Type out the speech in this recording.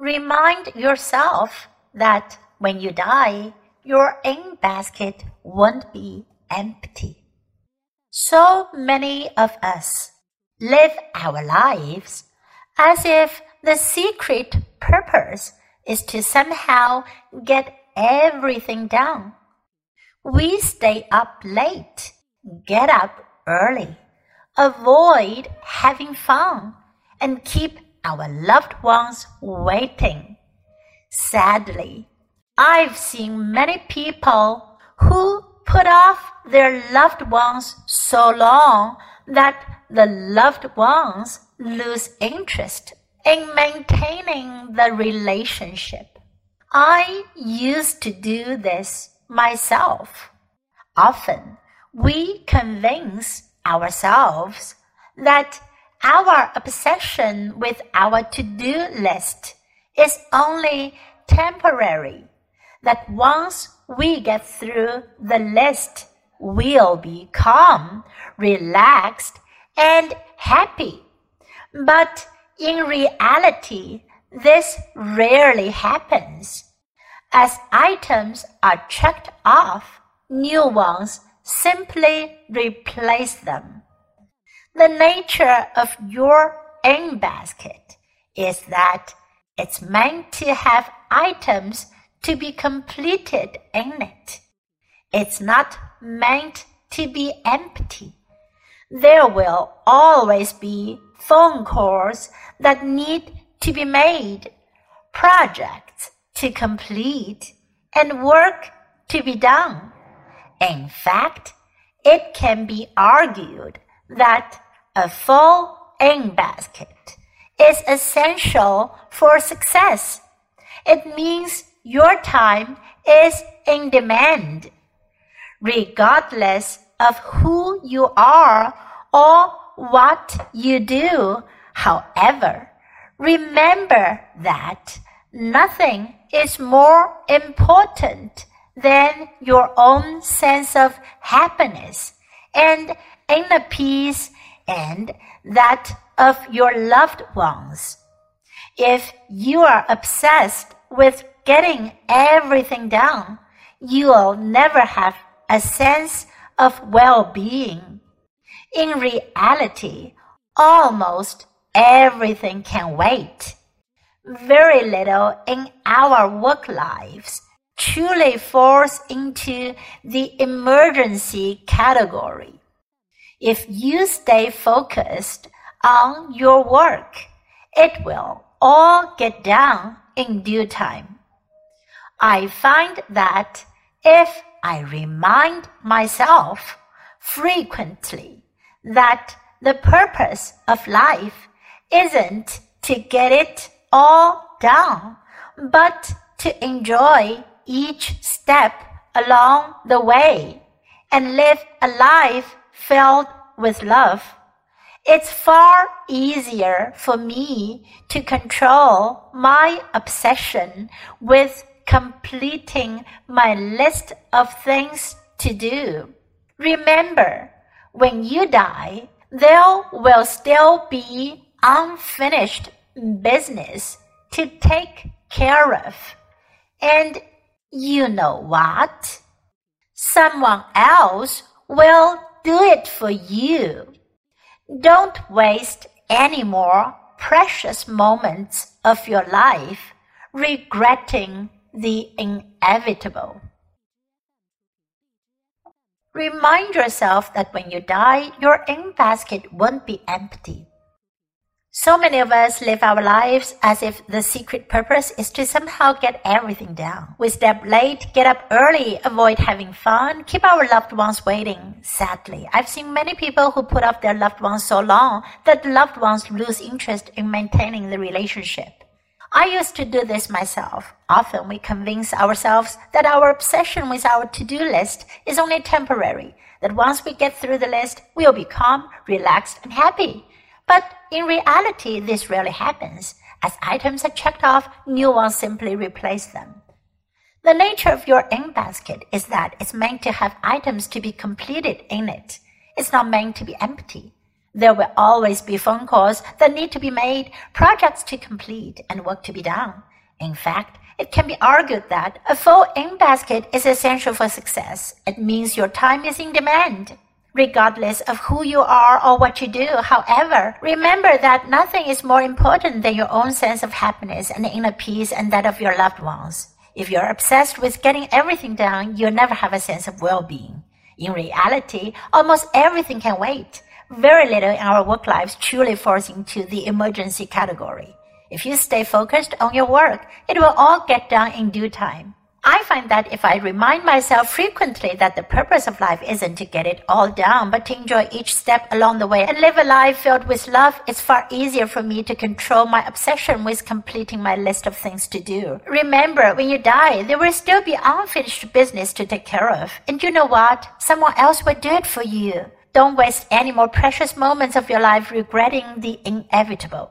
remind yourself that when you die, your in basket won't be empty. So many of us live our lives as if the secret purpose is to somehow get everything done. We stay up late, get up early, avoid having fun, and keep our loved ones waiting. Sadly, I've seen many people who put off their loved ones so long that the loved ones lose interest in maintaining the relationship. I used to do this myself. Often we convince ourselves that our obsession with our to-do list is only temporary, that once we get through the list, we'll be calm, relaxed, and happy. But in reality, this rarely happens. As items are checked off, new ones simply replace them. The nature of your in basket is that it's meant to have items to be completed in it. It's not meant to be empty. There will always be phone calls that need to be made, projects to complete, and work to be done. In fact, it can be argued that a full in basket is essential for success. It means your time is in demand. Regardless of who you are or what you do, however, remember that nothing is more important than your own sense of happiness and inner peace and that of your loved ones. If you are obsessed with getting everything done, you'll never have a sense of well-being. In reality, almost everything can wait. Very little in our work lives truly falls into the emergency category. If you stay focused on your work, it will all get done in due time. I find that if I remind myself frequently that the purpose of life isn't to get it all done, but to enjoy each step along the way and live a life filled with love. It's far easier for me to control my obsession with completing my list of things to do. Remember, when you die, there will still be unfinished business to take care of. And you know what? Someone else will do it for you. Don't waste any more precious moments of your life regretting the inevitable. Remind yourself that when you die, your in basket won't be empty. So many of us live our lives as if the secret purpose is to somehow get everything done. We step late, get up early, avoid having fun, keep our loved ones waiting. Sadly, I've seen many people who put off their loved ones so long that the loved ones lose interest in maintaining the relationship. I used to do this myself. Often we convince ourselves that our obsession with our to-do list is only temporary, that once we get through the list, we'll be calm, relaxed, and happy. But in reality, this rarely happens. As items are checked off, new ones simply replace them. The nature of your in basket is that it's meant to have items to be completed in it. It's not meant to be empty. There will always be phone calls that need to be made, projects to complete, and work to be done. In fact, it can be argued that a full in basket is essential for success. It means your time is in demand. Regardless of who you are or what you do, however, remember that nothing is more important than your own sense of happiness and inner peace and that of your loved ones. If you're obsessed with getting everything done, you'll never have a sense of well-being. In reality, almost everything can wait. Very little in our work lives truly falls into the emergency category. If you stay focused on your work, it will all get done in due time. I find that if I remind myself frequently that the purpose of life isn't to get it all done, but to enjoy each step along the way and live a life filled with love, it's far easier for me to control my obsession with completing my list of things to do. Remember, when you die, there will still be unfinished business to take care of. And you know what? Someone else will do it for you. Don't waste any more precious moments of your life regretting the inevitable.